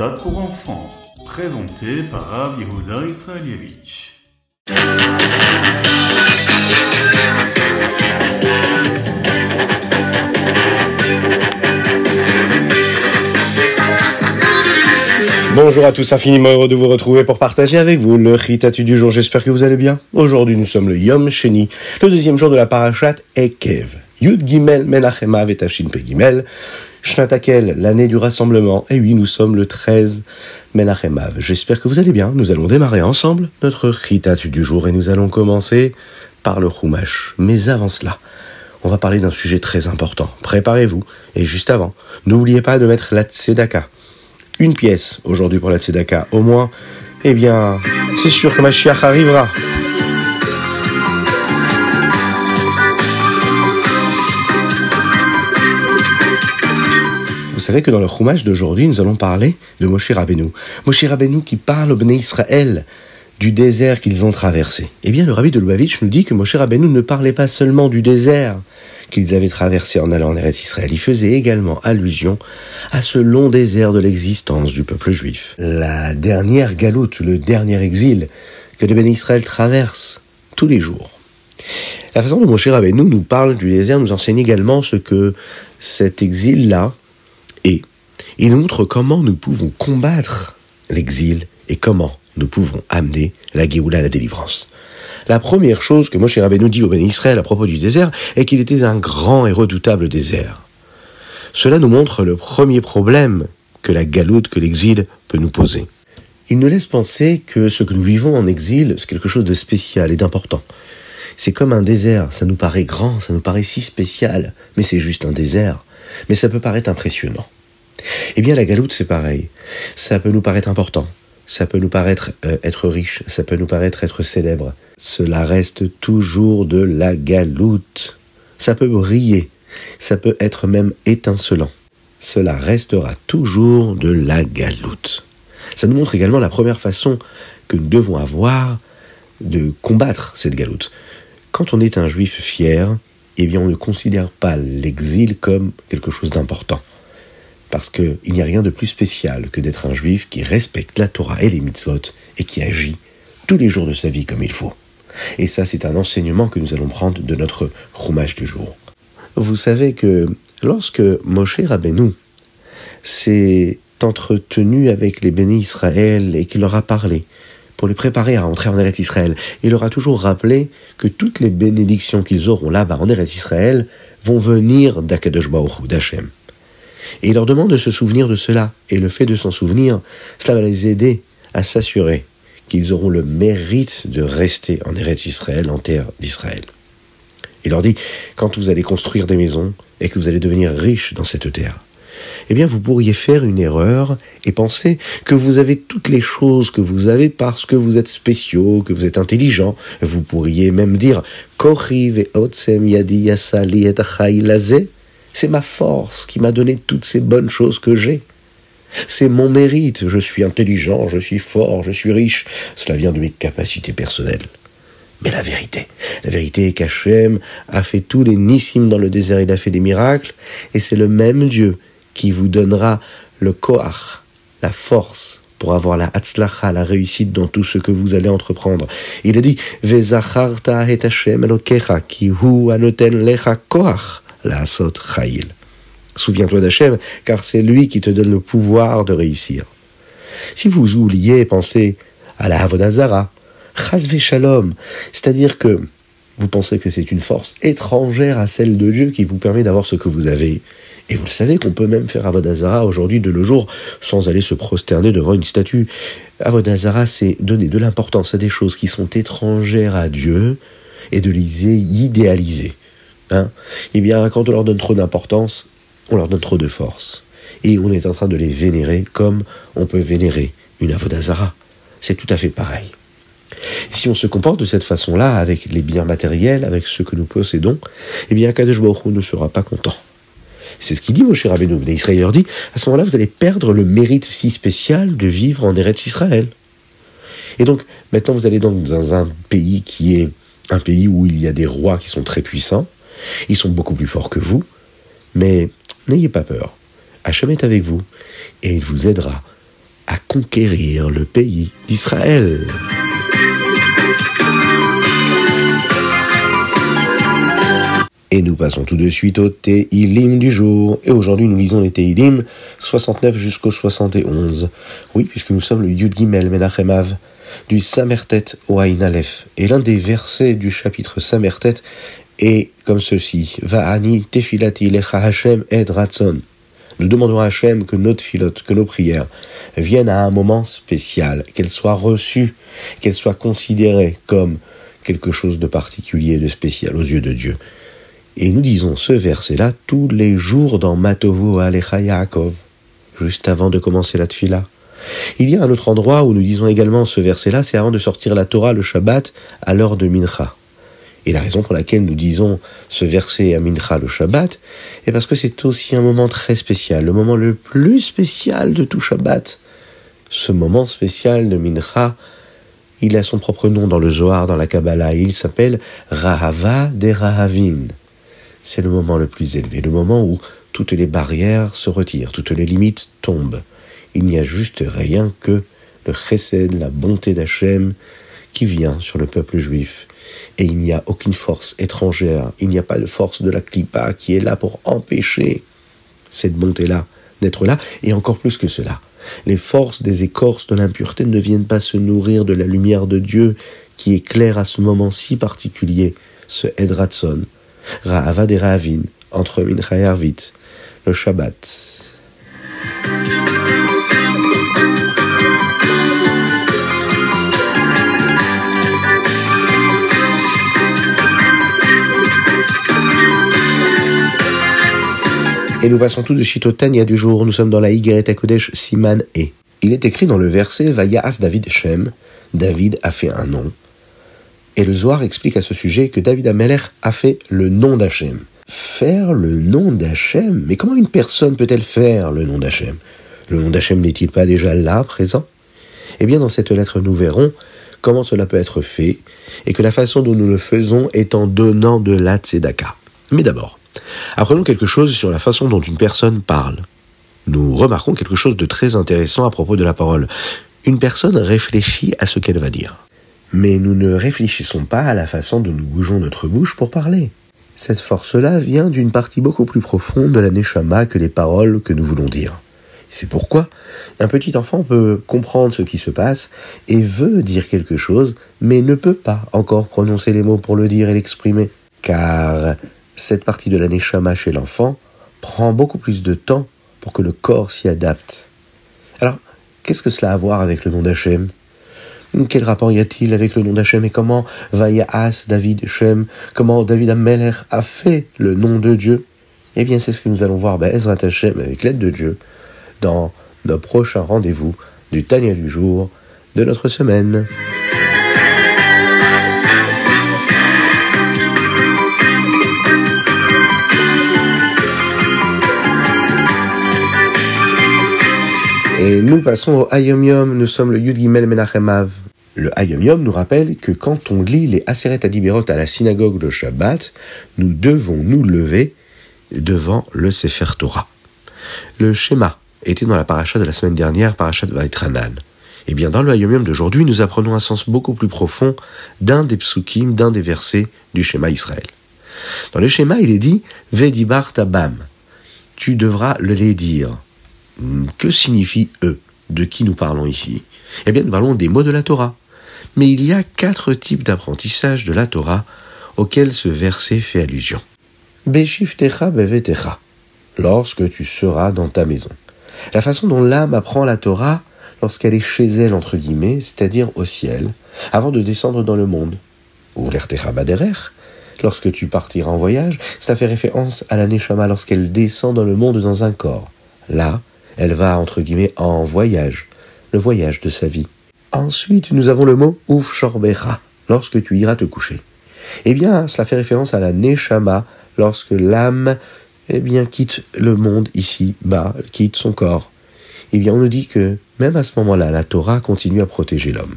Ritat pour enfants, présenté par Rav Yehuda Israelievich. Bonjour à tous, infiniment heureux de vous retrouver pour partager avec vous le Ritatu du jour. J'espère que vous allez bien. Aujourd'hui, nous sommes le Yom Sheni, le deuxième jour de la parashat Ekev. Yud Gimel Menachema Vetafshin Pe Gimel. Shnatakel, l'année du rassemblement. Et oui, nous sommes le 13 Menachemav. J'espère que vous allez bien. Nous allons démarrer ensemble notre Ritatu du jour et nous allons commencer par le Chumash. Mais avant cela, on va parler d'un sujet très important. Préparez-vous. Et juste avant, n'oubliez pas de mettre la Tzedaka une pièce aujourd'hui pour la Tzedaka, au moins, eh bien, c'est sûr que Mashiach arrivera. Vous savez que dans le Chumash d'aujourd'hui, nous allons parler de Moshe Rabbeinu. Moshe Rabbeinu qui parle au Bnei Israël du désert qu'ils ont traversé. Eh bien, le rabbi de Lubavitch nous dit que Moshe Rabbeinu ne parlait pas seulement du désert, qu'ils avaient traversé en allant en Eretz Israël. Il faisait également allusion à ce long désert de l'existence du peuple juif. La dernière galoute, le dernier exil que le béni Israël traverse tous les jours. La façon dont Moshe Rabbeinu nous parle du désert nous enseigne également ce que cet exil-là est. Il nous montre comment nous pouvons combattre l'exil et comment nous pouvons amener la Géoula à la délivrance. La première chose que Moshe Rabbeinu dit au béni Israël à propos du désert est qu'il était un grand et redoutable désert. Cela nous montre le premier problème que la galoute, que l'exil peut nous poser. Il nous laisse penser que ce que nous vivons en exil, c'est quelque chose de spécial et d'important. C'est comme un désert, ça nous paraît grand, ça nous paraît si spécial, mais c'est juste un désert. Mais ça peut paraître impressionnant. Eh bien, la galoute, c'est pareil. Ça peut nous paraître important, ça peut nous paraître euh, être riche, ça peut nous paraître être célèbre. Cela reste toujours de la galoute. Ça peut briller, ça peut être même étincelant. Cela restera toujours de la galoute. Ça nous montre également la première façon que nous devons avoir de combattre cette galoute. Quand on est un juif fier, eh bien on ne considère pas l'exil comme quelque chose d'important. Parce qu'il n'y a rien de plus spécial que d'être un juif qui respecte la Torah et les mitzvot et qui agit tous les jours de sa vie comme il faut. Et ça, c'est un enseignement que nous allons prendre de notre roumage du jour. Vous savez que lorsque Moshe Rabbeinu s'est entretenu avec les bénis Israël et qu'il leur a parlé pour les préparer à entrer en Eretz Israël, il leur a toujours rappelé que toutes les bénédictions qu'ils auront là-bas en Eretz Israël vont venir d'Akadosh Baruch d'Hachem. Et il leur demande de se souvenir de cela. Et le fait de s'en souvenir, cela va les aider à s'assurer qu'ils auront le mérite de rester en Eretz Israël, en terre d'Israël. Il leur dit, quand vous allez construire des maisons et que vous allez devenir riche dans cette terre, eh bien vous pourriez faire une erreur et penser que vous avez toutes les choses que vous avez parce que vous êtes spéciaux, que vous êtes intelligents. Vous pourriez même dire, c'est ma force qui m'a donné toutes ces bonnes choses que j'ai. C'est mon mérite, je suis intelligent, je suis fort, je suis riche, cela vient de mes capacités personnelles. Mais la vérité, la vérité est qu'Hachem a fait tous les nissim dans le désert, il a fait des miracles, et c'est le même Dieu qui vous donnera le koach, la force, pour avoir la hatzlacha, la réussite dans tout ce que vous allez entreprendre. Il a dit, Vezacharta et Hashem elokecha, ki hu anoten lecha koach, la asot chayil. Souviens-toi d'Hachem, car c'est lui qui te donne le pouvoir de réussir. Si vous oubliez, pensez à la Havodazara, Chazve Shalom, c'est-à-dire que vous pensez que c'est une force étrangère à celle de Dieu qui vous permet d'avoir ce que vous avez. Et vous le savez qu'on peut même faire Avodazara aujourd'hui de nos jours sans aller se prosterner devant une statue. Avodazara, c'est donner de l'importance à des choses qui sont étrangères à Dieu et de les idéaliser. Hein eh bien, quand on leur donne trop d'importance, on leur donne trop de force. Et on est en train de les vénérer comme on peut vénérer une Avodazara. C'est tout à fait pareil. Si on se comporte de cette façon-là, avec les biens matériels, avec ceux que nous possédons, eh bien, Kadesh Baruch ne sera pas content. C'est ce qu'il dit Moshe Rabbeinu. Israël leur dit, à ce moment-là, vous allez perdre le mérite si spécial de vivre en Eretz Israël. Et donc, maintenant, vous allez dans un pays qui est un pays où il y a des rois qui sont très puissants. Ils sont beaucoup plus forts que vous. Mais N'ayez pas peur. Hachem est avec vous et il vous aidera à conquérir le pays d'Israël. Et nous passons tout de suite au Teilim du jour. Et aujourd'hui, nous lisons les Teilim 69 jusqu'au 71. Oui, puisque nous sommes le Yud Gimel Menachemav du Samertet au Aleph. Et l'un des versets du chapitre Samertet est comme ceci. Va'ani tefilati lecha Hashem ed ratson. Nous demandons à Hachem que notre filote, que nos prières viennent à un moment spécial, qu'elles soient reçues, qu'elles soient considérées comme quelque chose de particulier, de spécial aux yeux de Dieu. Et nous disons ce verset-là tous les jours dans Matovo Alecha Yaakov, juste avant de commencer la tfila. Il y a un autre endroit où nous disons également ce verset-là, c'est avant de sortir la Torah le Shabbat à l'heure de Mincha. Et la raison pour laquelle nous disons ce verset à Mincha le Shabbat est parce que c'est aussi un moment très spécial, le moment le plus spécial de tout Shabbat. Ce moment spécial de Mincha, il a son propre nom dans le Zohar, dans la Kabbalah, il s'appelle Rahava de Rahavin c'est le moment le plus élevé, le moment où toutes les barrières se retirent, toutes les limites tombent. Il n'y a juste rien que le chesed, la bonté d'Hachem, qui vient sur le peuple juif. Et il n'y a aucune force étrangère, il n'y a pas de force de la clipa qui est là pour empêcher cette bonté-là d'être là, et encore plus que cela. Les forces des écorces de l'impureté ne viennent pas se nourrir de la lumière de Dieu qui éclaire à ce moment si particulier, ce Edratson, Ra'ava des Ra'avin, entre Mincha et Arvit, le Shabbat. Et nous passons tout de suite au Tania du jour. Nous sommes dans la Higueret Kodesh Siman E. Il est écrit dans le verset Vayas David Shem. David a fait un nom. Et le Zohar explique à ce sujet que David Ameler a fait le nom d'Hachem. Faire le nom d'Hachem? Mais comment une personne peut-elle faire le nom d'Hachem? Le nom d'Hachem n'est-il pas déjà là, présent? Eh bien, dans cette lettre, nous verrons comment cela peut être fait, et que la façon dont nous le faisons est en donnant de la tzedaka. Mais d'abord, apprenons quelque chose sur la façon dont une personne parle. Nous remarquons quelque chose de très intéressant à propos de la parole. Une personne réfléchit à ce qu'elle va dire. Mais nous ne réfléchissons pas à la façon dont nous bougeons notre bouche pour parler. Cette force-là vient d'une partie beaucoup plus profonde de la neshama que les paroles que nous voulons dire. C'est pourquoi un petit enfant peut comprendre ce qui se passe et veut dire quelque chose, mais ne peut pas encore prononcer les mots pour le dire et l'exprimer. Car cette partie de la neshama chez l'enfant prend beaucoup plus de temps pour que le corps s'y adapte. Alors, qu'est-ce que cela a à voir avec le nom d'Hachem? Quel rapport y a-t-il avec le nom d'Hachem et comment Vayas David Shem, comment David Ameler a fait le nom de Dieu? Eh bien, c'est ce que nous allons voir Ezrat Hashem avec l'aide de Dieu dans nos prochains rendez-vous du Tania du jour de notre semaine. Nous passons au Ayom Yom, nous sommes le Yud Gimel Menachemav. Le Ayom Yom nous rappelle que quand on lit les Aseret Adiberot à la synagogue le Shabbat, nous devons nous lever devant le Sefer Torah. Le schéma était dans la paracha de la semaine dernière, paracha de Vaitranan. Eh bien dans le Ayom Yom d'aujourd'hui, nous apprenons un sens beaucoup plus profond d'un des psukim, d'un des versets du schéma Israël. Dans le schéma, il est dit Vedibar tabam. Tu devras le dire. Que signifie eux? De qui nous parlons ici Eh bien, nous parlons des mots de la Torah. Mais il y a quatre types d'apprentissage de la Torah auxquels ce verset fait allusion. Beshiftecha bevetecha, lorsque tu seras dans ta maison. La façon dont l'âme apprend la Torah lorsqu'elle est chez elle, entre guillemets, c'est-à-dire au ciel, avant de descendre dans le monde. Ou l'ertecha baderer, lorsque tu partiras en voyage, ça fait référence à la Neshama lorsqu'elle descend dans le monde dans un corps. Là, elle va, entre guillemets, en voyage, le voyage de sa vie. Ensuite, nous avons le mot ouf shorbecha, lorsque tu iras te coucher. Eh bien, cela fait référence à la neshama, lorsque l'âme, eh bien, quitte le monde ici, bas, quitte son corps. Eh bien, on nous dit que, même à ce moment-là, la Torah continue à protéger l'homme.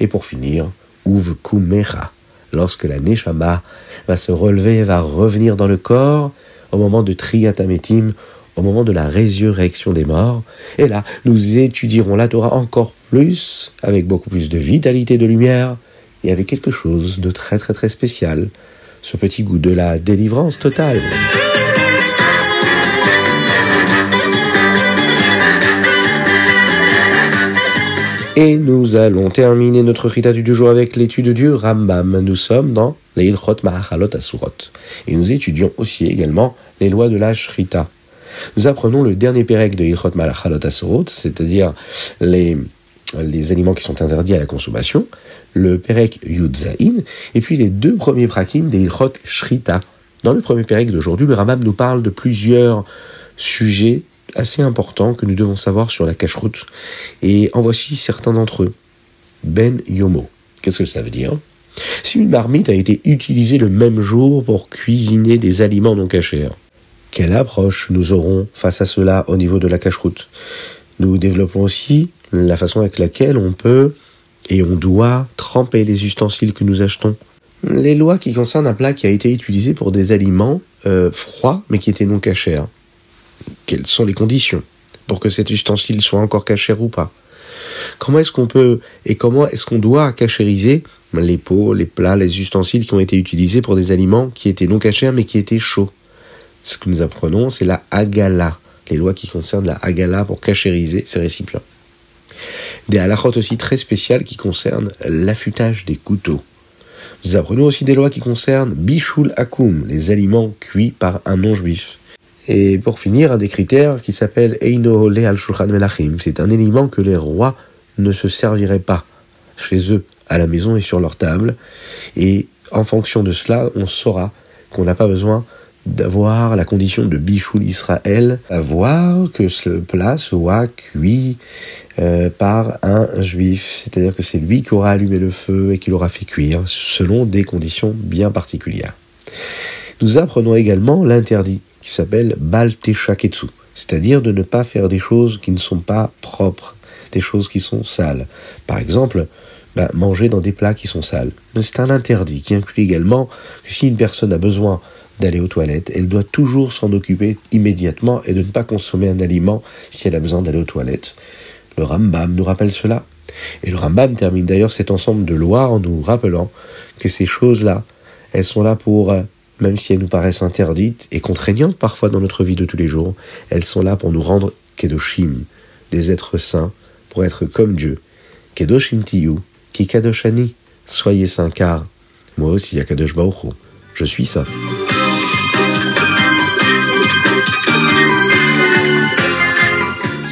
Et pour finir, uv kumecha, lorsque la neshama va se relever, va revenir dans le corps, au moment de triatametim, au moment de la résurrection des morts. Et là, nous étudierons la Torah encore plus, avec beaucoup plus de vitalité, de lumière, et avec quelque chose de très très très spécial, ce petit goût de la délivrance totale. Et nous allons terminer notre Rita du jour avec l'étude du Rambam. Nous sommes dans les Ilchot Mahachalot Asurot. Et nous étudions aussi également les lois de la Shrita. Nous apprenons le dernier pérec de Ilchot Mahachalot Asurot, c'est-à-dire les, les aliments qui sont interdits à la consommation, le Perek Yudzaïn, et puis les deux premiers prakim des Ilchot Shrita. Dans le premier Perek d'aujourd'hui, le Rambam nous parle de plusieurs sujets assez importants que nous devons savoir sur la cache-route. Et en voici certains d'entre eux. Ben Yomo. Qu'est-ce que ça veut dire? Si une marmite a été utilisée le même jour pour cuisiner des aliments non cachés, quelle approche nous aurons face à cela au niveau de la cache-route. Nous développons aussi la façon avec laquelle on peut et on doit tremper les ustensiles que nous achetons. Les lois qui concernent un plat qui a été utilisé pour des aliments euh, froids mais qui étaient non cachés quelles sont les conditions pour que cet ustensile soit encore cachère ou pas? Comment est-ce qu'on peut et comment est-ce qu'on doit cachériser les pots, les plats, les ustensiles qui ont été utilisés pour des aliments qui étaient non cachers mais qui étaient chauds? Ce que nous apprenons, c'est la agala, les lois qui concernent la agala pour cachériser ces récipients. Des halakhot aussi très spéciales qui concernent l'affûtage des couteaux. Nous apprenons aussi des lois qui concernent bishul akum, les aliments cuits par un non-juif. Et pour finir, un des critères qui s'appelle Eino al Shulchan Melachim. C'est un élément que les rois ne se serviraient pas chez eux, à la maison et sur leur table. Et en fonction de cela, on saura qu'on n'a pas besoin d'avoir la condition de bichoul Israël, à voir que ce plat soit cuit euh, par un juif, c'est-à-dire que c'est lui qui aura allumé le feu et qui l'aura fait cuire, selon des conditions bien particulières. Nous apprenons également l'interdit qui s'appelle Balteshaketsu, c'est-à-dire de ne pas faire des choses qui ne sont pas propres, des choses qui sont sales. Par exemple, bah, manger dans des plats qui sont sales. Mais c'est un interdit qui inclut également que si une personne a besoin d'aller aux toilettes, elle doit toujours s'en occuper immédiatement et de ne pas consommer un aliment si elle a besoin d'aller aux toilettes. Le Rambam nous rappelle cela. Et le Rambam termine d'ailleurs cet ensemble de lois en nous rappelant que ces choses-là, elles sont là pour euh, même si elles nous paraissent interdites et contraignantes parfois dans notre vie de tous les jours, elles sont là pour nous rendre Kedoshim, des êtres saints, pour être comme Dieu. Kedoshim Tiyu, qui Kadoshani, soyez saints car moi aussi, Akadosh Baruch je suis ça.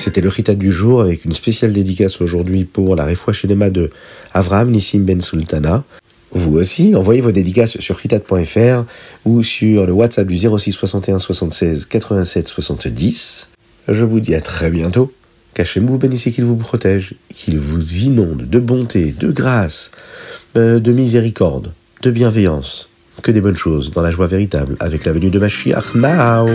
C'était le Rita du jour avec une spéciale dédicace aujourd'hui pour la Refoua Shinema de Avraham Nissim Ben Sultana. Vous aussi, envoyez vos dédicaces sur ritat.fr ou sur le WhatsApp du 06 61 76 87 70. Je vous dis à très bientôt. Cachez-vous, vous bénissez qu'il vous protège, qu'il vous inonde de bonté, de grâce, euh, de miséricorde, de bienveillance. Que des bonnes choses dans la joie véritable avec la venue de Mashiach now.